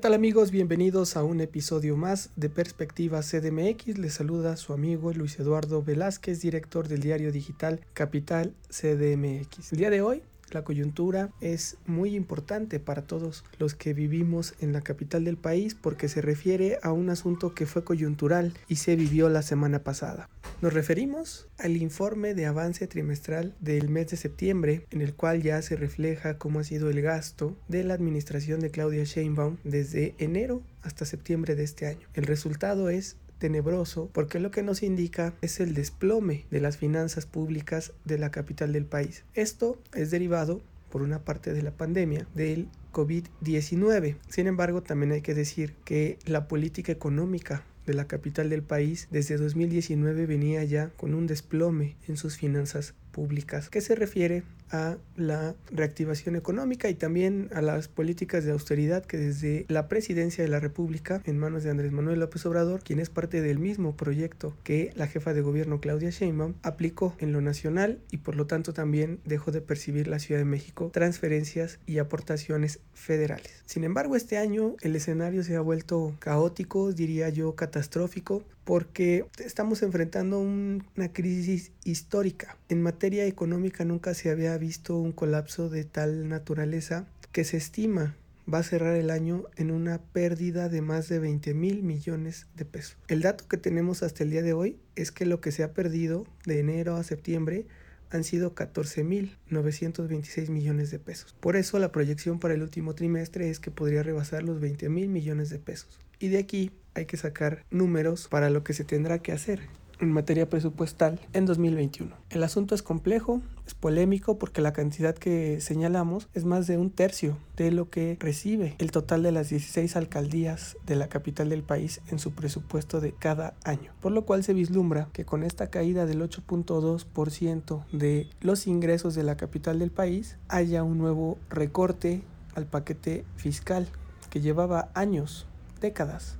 ¿Qué tal amigos? Bienvenidos a un episodio más de Perspectiva CDMX. Les saluda su amigo Luis Eduardo Velázquez, director del diario digital Capital CDMX. El día de hoy la coyuntura es muy importante para todos los que vivimos en la capital del país porque se refiere a un asunto que fue coyuntural y se vivió la semana pasada. Nos referimos al informe de avance trimestral del mes de septiembre en el cual ya se refleja cómo ha sido el gasto de la administración de Claudia Sheinbaum desde enero hasta septiembre de este año. El resultado es tenebroso porque lo que nos indica es el desplome de las finanzas públicas de la capital del país. Esto es derivado por una parte de la pandemia del COVID-19. Sin embargo, también hay que decir que la política económica de la capital del país desde 2019 venía ya con un desplome en sus finanzas públicas que se refiere a la reactivación económica y también a las políticas de austeridad que desde la presidencia de la República en manos de Andrés Manuel López Obrador, quien es parte del mismo proyecto que la jefa de gobierno Claudia Sheinbaum aplicó en lo nacional y por lo tanto también dejó de percibir la Ciudad de México transferencias y aportaciones federales. Sin embargo, este año el escenario se ha vuelto caótico, diría yo catastrófico, porque estamos enfrentando una crisis histórica. En materia económica nunca se había visto un colapso de tal naturaleza que se estima va a cerrar el año en una pérdida de más de 20 mil millones de pesos. El dato que tenemos hasta el día de hoy es que lo que se ha perdido de enero a septiembre han sido 14 mil 926 millones de pesos. Por eso la proyección para el último trimestre es que podría rebasar los 20 mil millones de pesos. Y de aquí hay que sacar números para lo que se tendrá que hacer en materia presupuestal en 2021. El asunto es complejo, es polémico porque la cantidad que señalamos es más de un tercio de lo que recibe el total de las 16 alcaldías de la capital del país en su presupuesto de cada año. Por lo cual se vislumbra que con esta caída del 8.2% de los ingresos de la capital del país haya un nuevo recorte al paquete fiscal que llevaba años, décadas,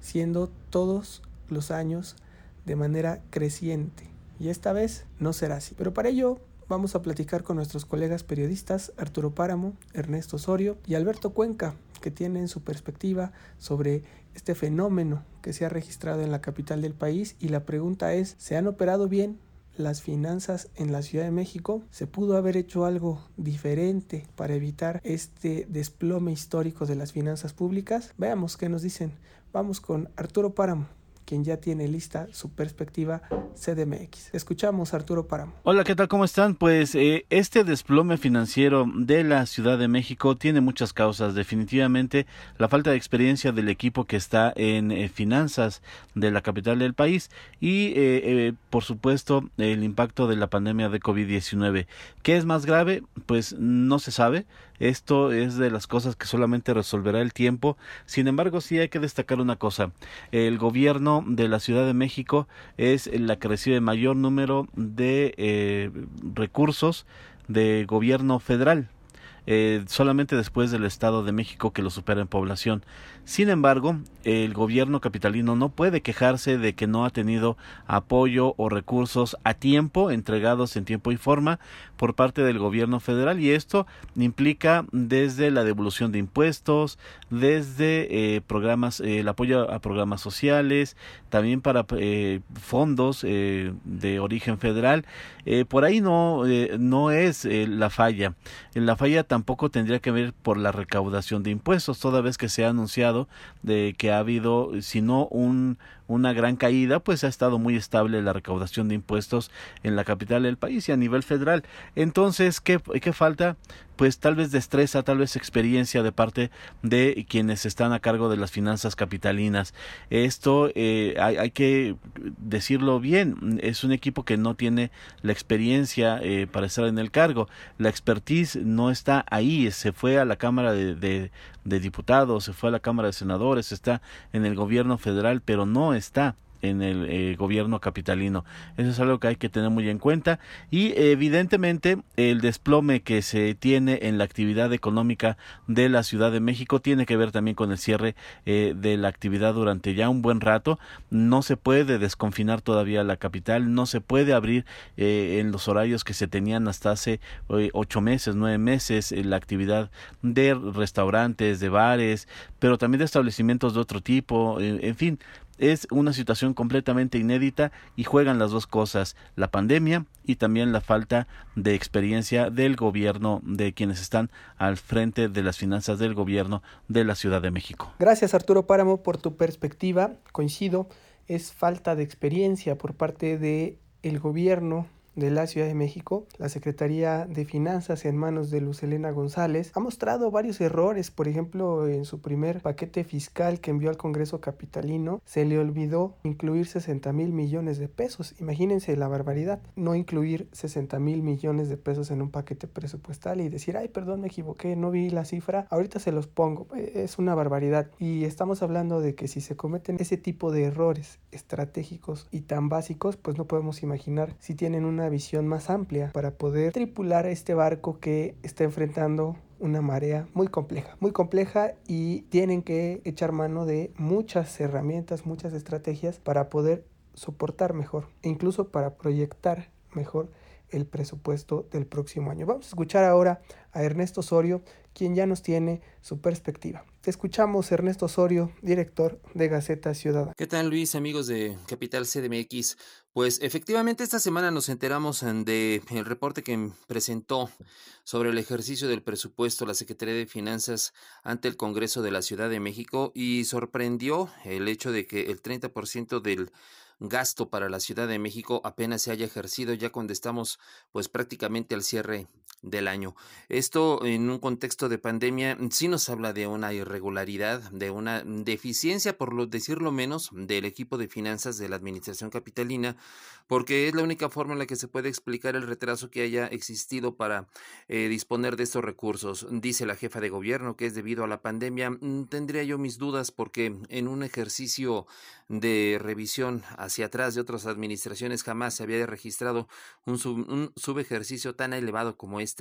siendo todos los años de manera creciente. Y esta vez no será así. Pero para ello vamos a platicar con nuestros colegas periodistas Arturo Páramo, Ernesto Osorio y Alberto Cuenca, que tienen su perspectiva sobre este fenómeno que se ha registrado en la capital del país. Y la pregunta es, ¿se han operado bien las finanzas en la Ciudad de México, se pudo haber hecho algo diferente para evitar este desplome histórico de las finanzas públicas. Veamos qué nos dicen. Vamos con Arturo Páramo quien ya tiene lista su perspectiva CDMX. Escuchamos Arturo Páramo. Hola, ¿qué tal? ¿Cómo están? Pues eh, este desplome financiero de la Ciudad de México tiene muchas causas. Definitivamente la falta de experiencia del equipo que está en eh, finanzas de la capital del país y, eh, por supuesto, el impacto de la pandemia de COVID-19. ¿Qué es más grave? Pues no se sabe. Esto es de las cosas que solamente resolverá el tiempo. Sin embargo, sí hay que destacar una cosa. El gobierno de la Ciudad de México es la que recibe mayor número de eh, recursos de gobierno federal. Eh, solamente después del Estado de México que lo supera en población. Sin embargo, el gobierno capitalino no puede quejarse de que no ha tenido apoyo o recursos a tiempo, entregados en tiempo y forma por parte del gobierno federal y esto implica desde la devolución de impuestos, desde eh, programas, eh, el apoyo a programas sociales, también para eh, fondos de origen federal. por ahí no, no es la falla. La falla tampoco tendría que ver por la recaudación de impuestos, toda vez que se ha anunciado de que ha habido, si no un, una gran caída, pues ha estado muy estable la recaudación de impuestos en la capital del país y a nivel federal. Entonces, ¿qué, qué falta? Pues tal vez destreza, tal vez experiencia de parte de quienes están a cargo de las finanzas capitalinas. Esto eh, hay, hay, que decirlo bien, es un equipo que no tiene la experiencia eh, para estar en el cargo. La expertise no está ahí, se fue a la Cámara de, de, de Diputados, se fue a la Cámara de Senadores, está en el gobierno federal, pero no está en el eh, gobierno capitalino. Eso es algo que hay que tener muy en cuenta y evidentemente el desplome que se tiene en la actividad económica de la Ciudad de México tiene que ver también con el cierre eh, de la actividad durante ya un buen rato. No se puede desconfinar todavía la capital, no se puede abrir eh, en los horarios que se tenían hasta hace ocho meses, nueve meses la actividad de restaurantes, de bares, pero también de establecimientos de otro tipo, en fin, es una situación completamente inédita y juegan las dos cosas, la pandemia y también la falta de experiencia del gobierno, de quienes están al frente de las finanzas del gobierno de la Ciudad de México. Gracias Arturo Páramo por tu perspectiva, coincido, es falta de experiencia por parte de el gobierno de la Ciudad de México, la Secretaría de Finanzas en manos de Luz Elena González, ha mostrado varios errores. Por ejemplo, en su primer paquete fiscal que envió al Congreso Capitalino, se le olvidó incluir 60 mil millones de pesos. Imagínense la barbaridad. No incluir 60 mil millones de pesos en un paquete presupuestal y decir, ay, perdón, me equivoqué, no vi la cifra. Ahorita se los pongo. Es una barbaridad. Y estamos hablando de que si se cometen ese tipo de errores estratégicos y tan básicos, pues no podemos imaginar si tienen una visión más amplia para poder tripular este barco que está enfrentando una marea muy compleja, muy compleja y tienen que echar mano de muchas herramientas, muchas estrategias para poder soportar mejor incluso para proyectar mejor el presupuesto del próximo año. Vamos a escuchar ahora a Ernesto Osorio, quien ya nos tiene su perspectiva. Te escuchamos, Ernesto Osorio, director de Gaceta Ciudadana. ¿Qué tal, Luis, amigos de Capital CDMX? Pues efectivamente esta semana nos enteramos de el reporte que presentó sobre el ejercicio del presupuesto la Secretaría de Finanzas ante el Congreso de la Ciudad de México y sorprendió el hecho de que el 30% del gasto para la Ciudad de México apenas se haya ejercido ya cuando estamos pues prácticamente al cierre del año. Esto en un contexto de pandemia sí nos habla de una irregularidad, de una deficiencia, por lo decirlo menos, del equipo de finanzas de la Administración Capitalina, porque es la única forma en la que se puede explicar el retraso que haya existido para eh, disponer de estos recursos. Dice la jefa de gobierno que es debido a la pandemia. Mm, tendría yo mis dudas porque en un ejercicio de revisión hacia atrás de otras administraciones jamás se había registrado un, un subejercicio tan elevado como este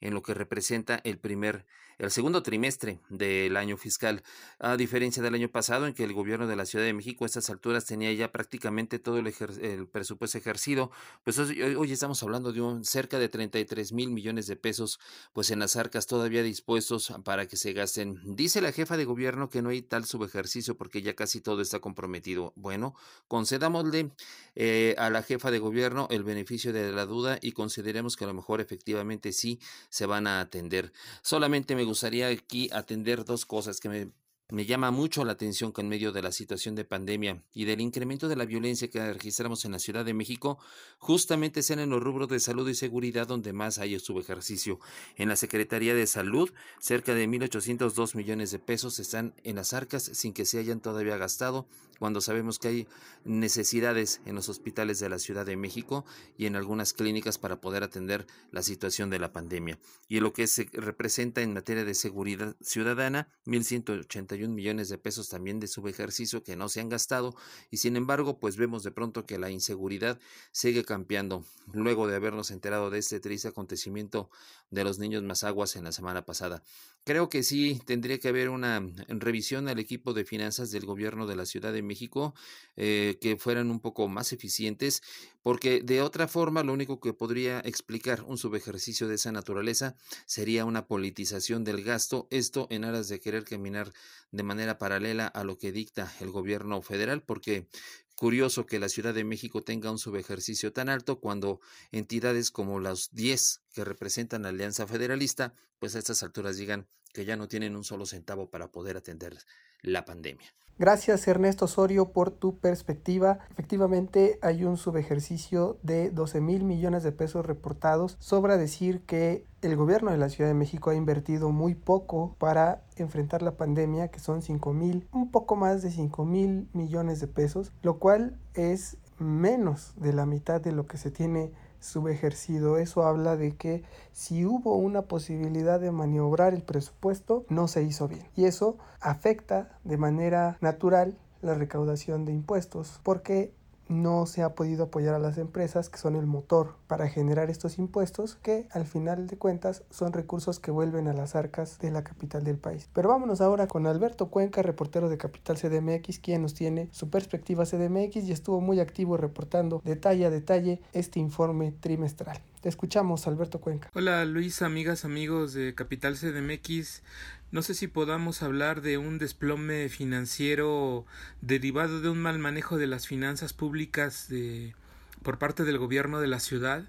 en lo que representa el primer el segundo trimestre del año fiscal, a diferencia del año pasado en que el gobierno de la Ciudad de México a estas alturas tenía ya prácticamente todo el, presupuesto ejercido, pues hoy, estamos hablando de un cerca de 33 mil millones de pesos pues en las arcas todavía dispuestos para que se gasten. Dice la jefa de gobierno que no hay tal subejercicio porque ya casi todo está comprometido. Bueno, concedámosle eh, a la jefa de gobierno el beneficio de la duda y consideremos que a lo mejor efectivamente sí se van a atender. Solamente me gustaría aquí atender dos cosas que me llama mucho la atención que en medio de la situación de pandemia y del incremento de la violencia que registramos en la Ciudad de México, justamente sean en los rubros de salud y seguridad donde más hay subejercicio. En la Secretaría de Salud, cerca de 1.802 millones de pesos están en las arcas sin que se hayan todavía gastado, cuando sabemos que hay necesidades en los hospitales de la Ciudad de México y en algunas clínicas para poder atender la situación de la pandemia. Y lo que se representa en materia de seguridad ciudadana, 1.180 millones de pesos también de subejercicio que no se han gastado y sin embargo pues vemos de pronto que la inseguridad sigue campeando luego de habernos enterado de este triste acontecimiento de los niños más aguas en la semana pasada. Creo que sí tendría que haber una revisión al equipo de finanzas del gobierno de la Ciudad de México eh, que fueran un poco más eficientes porque de otra forma lo único que podría explicar un subejercicio de esa naturaleza sería una politización del gasto, esto en aras de querer caminar de manera paralela a lo que dicta el gobierno federal, porque curioso que la Ciudad de México tenga un subejercicio tan alto cuando entidades como las 10 que representan la Alianza Federalista, pues a estas alturas digan que ya no tienen un solo centavo para poder atender la pandemia. Gracias Ernesto Osorio por tu perspectiva. Efectivamente hay un subejercicio de 12 mil millones de pesos reportados. Sobra decir que el gobierno de la Ciudad de México ha invertido muy poco para enfrentar la pandemia, que son 5 mil, un poco más de 5 mil millones de pesos, lo cual es menos de la mitad de lo que se tiene subejercido. Eso habla de que si hubo una posibilidad de maniobrar el presupuesto, no se hizo bien. Y eso afecta de manera natural la recaudación de impuestos, porque no se ha podido apoyar a las empresas que son el motor para generar estos impuestos que al final de cuentas son recursos que vuelven a las arcas de la capital del país. Pero vámonos ahora con Alberto Cuenca, reportero de Capital CDMX, quien nos tiene su perspectiva CDMX y estuvo muy activo reportando detalle a detalle este informe trimestral. Te escuchamos, Alberto Cuenca. Hola Luis, amigas, amigos de Capital CDMX. No sé si podamos hablar de un desplome financiero derivado de un mal manejo de las finanzas públicas de, por parte del gobierno de la ciudad.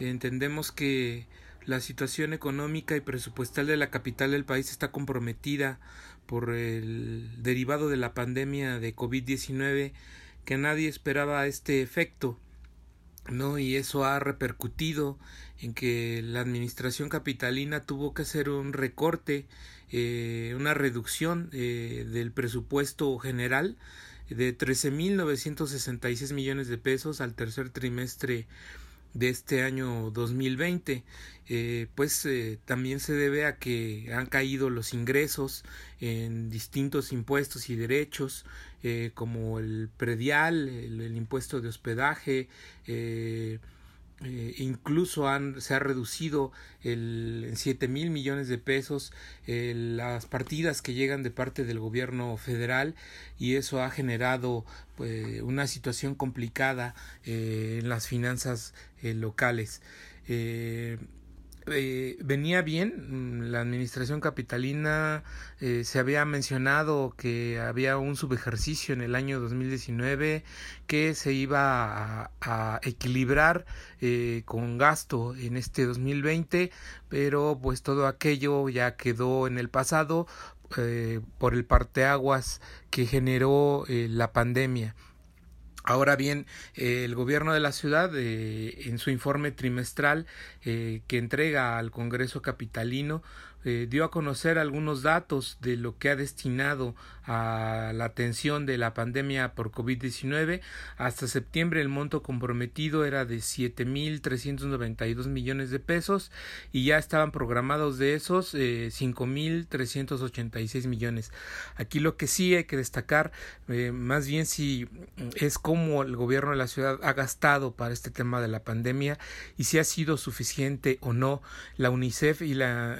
Entendemos que la situación económica y presupuestal de la capital del país está comprometida por el derivado de la pandemia de COVID-19 que nadie esperaba este efecto. ¿no? Y eso ha repercutido en que la administración capitalina tuvo que hacer un recorte, eh, una reducción eh, del presupuesto general de 13.966 millones de pesos al tercer trimestre de este año 2020 eh, pues eh, también se debe a que han caído los ingresos en distintos impuestos y derechos eh, como el predial el, impuesto de hospedaje incluso han, se ha reducido el, en siete mil millones de pesos las partidas que llegan de parte del gobierno federal y eso ha generado pues, una situación complicada en las finanzas locales eh, venía bien. Mm, la administración capitalina eh, se había mencionado que había un subejercicio en el año 2019 que se iba a, equilibrar eh, con gasto en este 2020, pero pues todo aquello ya quedó en el pasado por el parteaguas que generó la pandemia. Ahora bien, el gobierno de la ciudad, eh, en su informe trimestral eh, que entrega al Congreso Capitalino, eh, dio a conocer algunos datos de lo que ha destinado a la atención de la pandemia por COVID-19. Hasta septiembre el monto comprometido era de 7.392 millones de pesos y ya estaban programados de esos eh, 5.386 millones. Aquí lo que sí hay que destacar, eh, más bien si es cómo el gobierno de la ciudad ha gastado para este tema de la pandemia y si ha sido suficiente o no. La UNICEF y la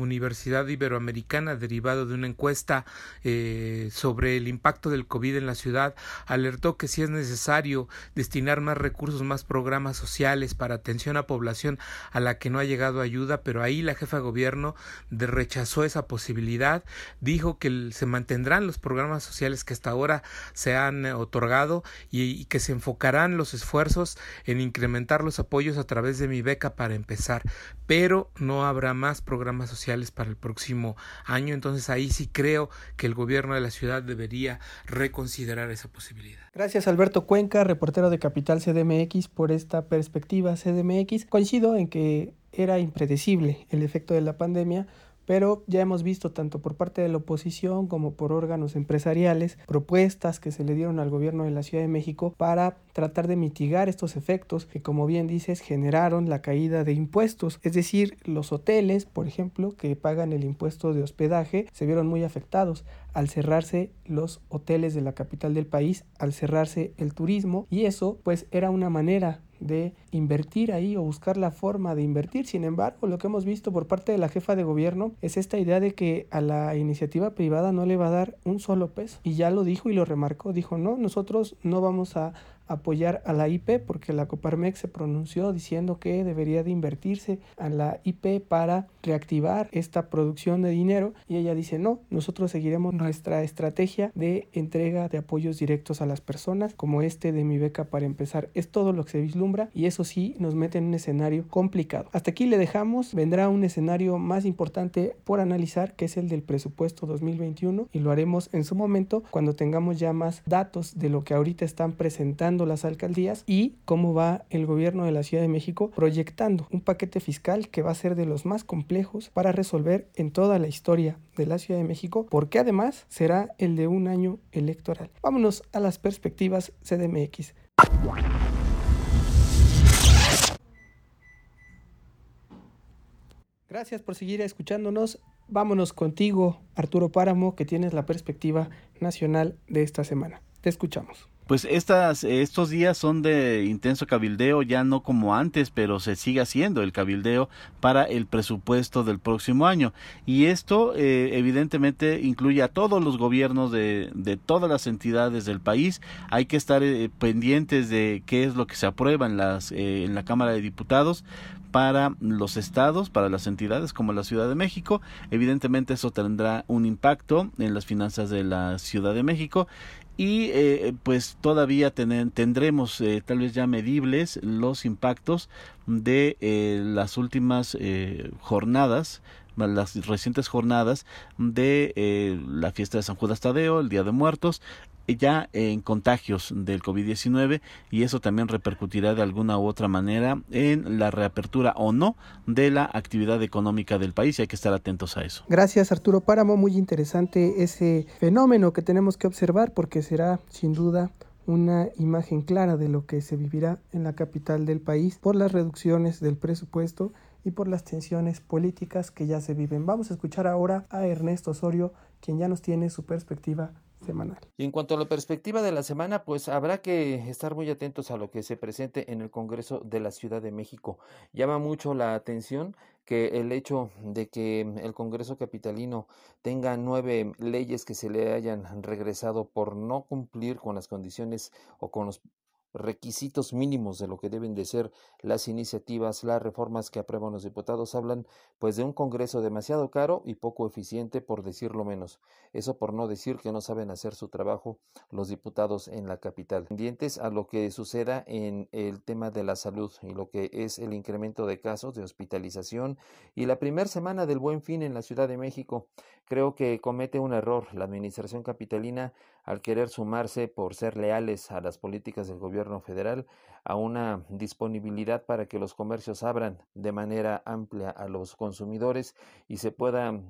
Universidad Iberoamericana, derivado de una encuesta eh, sobre el impacto del COVID en la ciudad, alertó que si es necesario destinar más recursos, más programas sociales para atención a población a la que no ha llegado ayuda, pero ahí la jefa de gobierno rechazó esa posibilidad, dijo que se mantendrán los programas sociales que hasta ahora se han otorgado y que se enfocarán los esfuerzos en incrementar los apoyos a través de mi beca para empezar, pero no habrá más programas sociales para el próximo año. Entonces ahí sí creo que el gobierno de la ciudad debería reconsiderar esa posibilidad. Gracias Alberto Cuenca, reportero de Capital CDMX, por esta perspectiva CDMX. Coincido en que era impredecible el efecto de la pandemia pero ya hemos visto tanto por parte de la oposición como por órganos empresariales propuestas que se le dieron al gobierno de la Ciudad de México para tratar de mitigar estos efectos que como bien dices generaron la caída de impuestos, es decir, los hoteles, por ejemplo, que pagan el impuesto de hospedaje, se vieron muy afectados al cerrarse los hoteles de la capital del país, al cerrarse el turismo y eso pues era una manera de invertir ahí o buscar la forma de invertir. Sin embargo, lo que hemos visto por parte de la jefa de gobierno es esta idea de que a la iniciativa privada no le va a dar un solo peso. Y ya lo dijo y lo remarcó. Dijo, no, nosotros no vamos a apoyar a la IP porque la Coparmex se pronunció diciendo que debería de invertirse a la IP para reactivar esta producción de dinero y ella dice no, nosotros seguiremos nuestra estrategia de entrega de apoyos directos a las personas como este de mi beca para empezar. Es todo lo que se vislumbra y eso sí nos mete en un escenario complicado. Hasta aquí le dejamos, vendrá un escenario más importante por analizar que es el del presupuesto 2021 y lo haremos en su momento cuando tengamos ya más datos de lo que ahorita están presentando las alcaldías y cómo va el gobierno de la Ciudad de México proyectando un paquete fiscal que va a ser de los más complejos para resolver en toda la historia de la Ciudad de México, porque además será el de un año electoral. Vámonos a las perspectivas CDMX. Gracias por seguir escuchándonos. Vámonos contigo, Arturo Páramo, que tienes la perspectiva nacional de esta semana. Te escuchamos. Pues estas, estos días son de intenso cabildeo, ya no como antes, pero se sigue haciendo el cabildeo para el presupuesto del próximo año. Y esto eh, evidentemente incluye a todos los gobiernos de, de, todas las entidades del país. Hay que estar eh, pendientes de qué es lo que se aprueba en, las, eh, en la Cámara de Diputados para los estados, para las entidades como la Ciudad de México. Evidentemente eso tendrá un impacto en las finanzas de la Ciudad de México y eh, pues todavía tendremos eh, tal vez ya medibles los impactos de eh, las últimas jornadas las recientes jornadas de la fiesta de San Judas Tadeo, el Día de Muertos, ya en contagios del COVID-19 y eso también repercutirá de alguna u otra manera en la reapertura o no de la actividad económica del país y hay que estar atentos a eso. Gracias Arturo Páramo, muy interesante ese fenómeno que tenemos que observar porque será sin duda una imagen clara de lo que se vivirá en la capital del país por las reducciones del presupuesto y por las tensiones políticas que ya se viven. Vamos a escuchar ahora a Ernesto Osorio, quien ya nos tiene su perspectiva semanal. Y en cuanto a la perspectiva de la semana, pues habrá que estar muy atentos a lo que se presente en el Congreso de la Ciudad de México. Llama mucho la atención que el hecho de que el Congreso capitalino tenga nueve leyes que se le hayan regresado por no cumplir con las condiciones o con los requisitos mínimos de lo que deben de ser las iniciativas, las reformas que aprueban los diputados, hablan pues de un Congreso demasiado caro y poco eficiente, por decirlo menos. Eso por no decir que no saben hacer su trabajo los diputados en la capital. Pendientes a lo que suceda en el tema de la salud y lo que es el incremento de casos de hospitalización y la primera semana del buen fin en la Ciudad de México. Creo que comete un error la administración capitalina al querer sumarse por ser leales a las políticas del gobierno federal a una disponibilidad para que los comercios abran de manera amplia a los consumidores y se pueda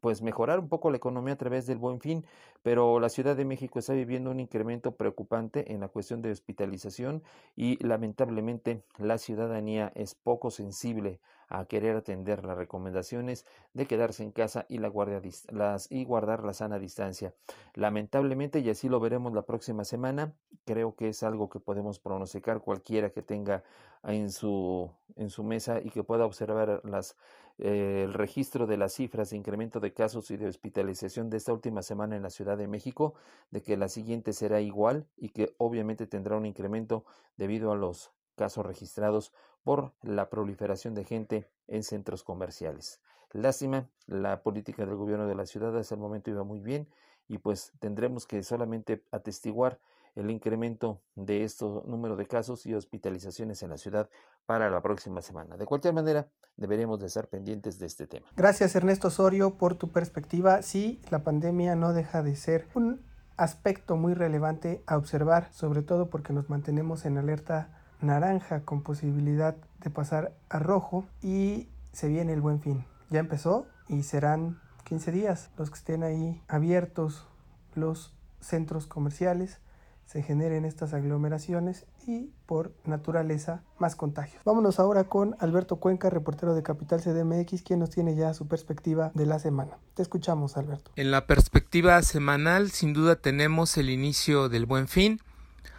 pues mejorar un poco la economía a través del buen fin, pero la Ciudad de México está viviendo un incremento preocupante en la cuestión de hospitalización y lamentablemente la ciudadanía es poco sensible a querer atender las recomendaciones de quedarse en casa y, la guardia, las, y guardar la sana distancia. Lamentablemente, y así lo veremos la próxima semana, creo que es algo que podemos pronosticar cualquiera que tenga en su, en su mesa y que pueda observar las, el registro de las cifras de incremento de casos y de hospitalización de esta última semana en la Ciudad de México, de que la siguiente será igual y que obviamente tendrá un incremento debido a los casos registrados por la proliferación de gente en centros comerciales. Lástima, la política del gobierno de la ciudad hasta el momento iba muy bien y pues tendremos que solamente atestiguar el incremento de estos número de casos y hospitalizaciones en la ciudad para la próxima semana. De cualquier manera, deberemos de estar pendientes de este tema. Gracias Ernesto Osorio por tu perspectiva. Sí, la pandemia no deja de ser un aspecto muy relevante a observar, sobre todo porque nos mantenemos en alerta naranja con posibilidad de pasar a rojo y se viene el buen fin. Ya empezó y serán 15 días los que estén ahí abiertos los centros comerciales, se generen estas aglomeraciones y por naturaleza más contagios. Vámonos ahora con Alberto Cuenca, reportero de Capital CDMX, quien nos tiene ya su perspectiva de la semana. Te escuchamos, Alberto. En la perspectiva semanal, sin duda tenemos el inicio del buen fin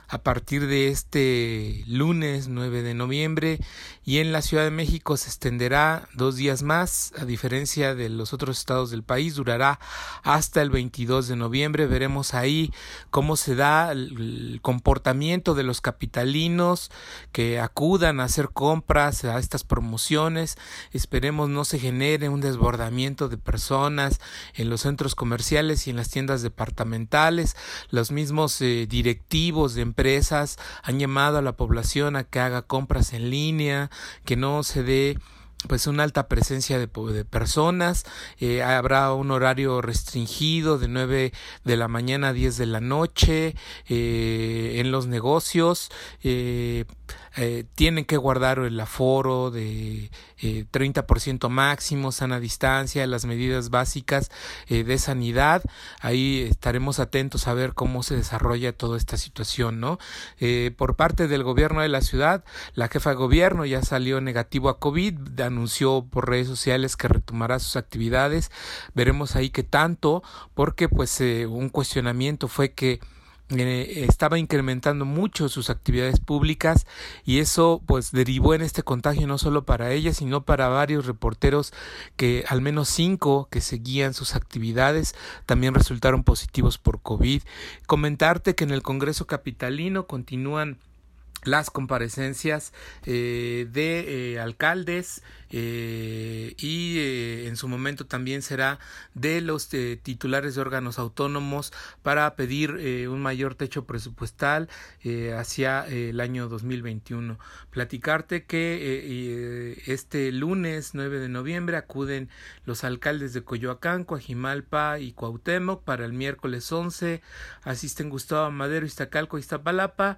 a partir de este lunes 9 de noviembre y en la Ciudad de México se extenderá dos días más, a diferencia de los otros estados del país, durará hasta el 22 de noviembre. Veremos ahí cómo se da el comportamiento de los capitalinos que acudan a hacer compras a estas promociones. Esperemos no se genere un desbordamiento de personas en los centros comerciales y en las tiendas departamentales. Los mismos eh, directivos de empresas han llamado a la población a que haga compras en línea, que no se dé pues una alta presencia de, personas, eh, habrá un horario restringido de 9 de la mañana a 10 de la noche eh, en los negocios, eh, eh, tienen que guardar el aforo de eh, 30% máximo, sana distancia, las medidas básicas eh, de sanidad. Ahí estaremos atentos a ver cómo se desarrolla toda esta situación, ¿no? Eh, por parte del gobierno de la ciudad, la jefa de gobierno ya salió negativo a COVID, anunció por redes sociales que retomará sus actividades. Veremos ahí qué tanto, porque pues un cuestionamiento fue que eh, estaba incrementando mucho sus actividades públicas y eso pues derivó en este contagio no solo para ella sino para varios reporteros que al menos cinco que seguían sus actividades también resultaron positivos por COVID. Comentarte que en el Congreso Capitalino continúan las comparecencias eh, de eh, alcaldes eh, y en su momento también será de los titulares de órganos autónomos para pedir un mayor techo presupuestal hacia el año 2021. Platicarte que este lunes 9 de noviembre acuden los alcaldes de Coyoacán, Coajimalpa y Cuauhtémoc para el miércoles 11 asisten Gustavo Madero, Iztacalco, Iztapalapa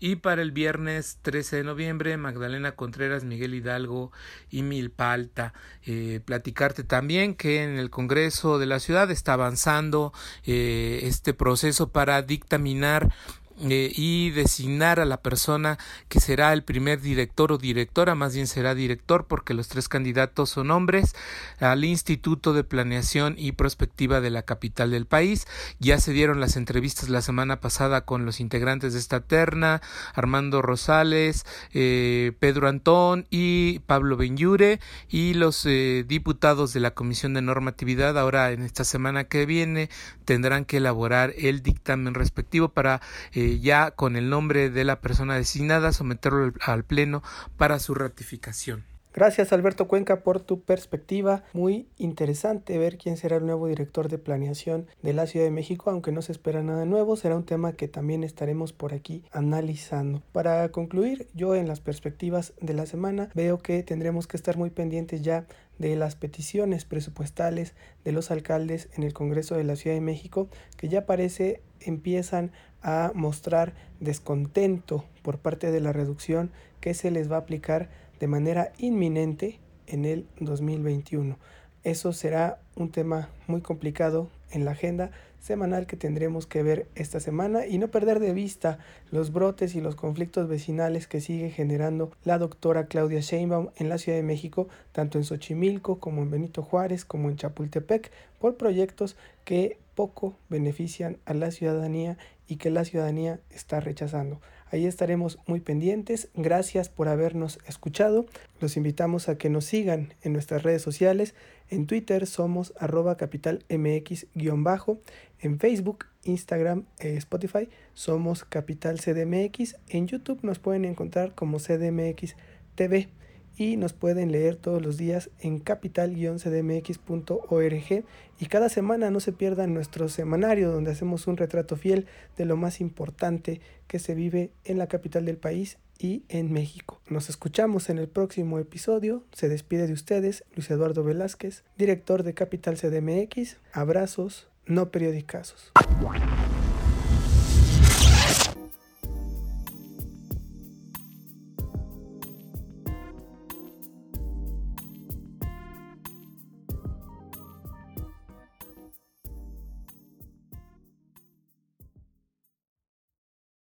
y para el viernes 13 de noviembre, Magdalena Contreras, Miguel Hidalgo y Milpalta. Eh, platicarte también que en el Congreso de la ciudad está avanzando eh, este proceso para dictaminar eh, y designar a la persona que será el primer director o directora, más bien será director porque los tres candidatos son hombres, al Instituto de Planeación y Prospectiva de la capital del país. Ya se dieron las entrevistas la semana pasada con los integrantes de esta terna, Armando Rosales, eh, Pedro Antón y Pablo Benyure y los eh, diputados de la Comisión de Normatividad ahora en esta semana que viene tendrán que elaborar el dictamen respectivo para ya con el nombre de la persona designada someterlo al Pleno para su ratificación. Gracias Alberto Cuenca por tu perspectiva. Muy interesante ver quién será el nuevo director de planeación de la Ciudad de México, aunque no se espera nada nuevo, será un tema que también estaremos por aquí analizando. Para concluir, yo en las perspectivas de la semana veo que tendremos que estar muy pendientes ya de las peticiones presupuestales de los alcaldes en el Congreso de la Ciudad de México, que ya parece empiezan a mostrar descontento por parte de la reducción que se les va a aplicar de manera inminente en el 2021. Eso será un tema muy complicado en la agenda semanal que tendremos que ver esta semana y no perder de vista los brotes y los conflictos vecinales que sigue generando la doctora Claudia Sheinbaum en la Ciudad de México, tanto en Xochimilco como en Benito Juárez como en Chapultepec, por proyectos que poco benefician a la ciudadanía y que la ciudadanía está rechazando. Ahí estaremos muy pendientes. Gracias por habernos escuchado. Los invitamos a que nos sigan en nuestras redes sociales. En Twitter somos arroba capitalmx-bajo. En Facebook, Instagram, eh, Spotify somos Capital CDMX. En YouTube nos pueden encontrar como CDMX TV y nos pueden leer todos los días en capital-cdmx.org y cada semana no se pierdan nuestro semanario donde hacemos un retrato fiel de lo más importante que se vive en la capital del país y en México. Nos escuchamos en el próximo episodio. Se despide de ustedes Luis Eduardo Velázquez, director de Capital CDMX. Abrazos, no periodicazos.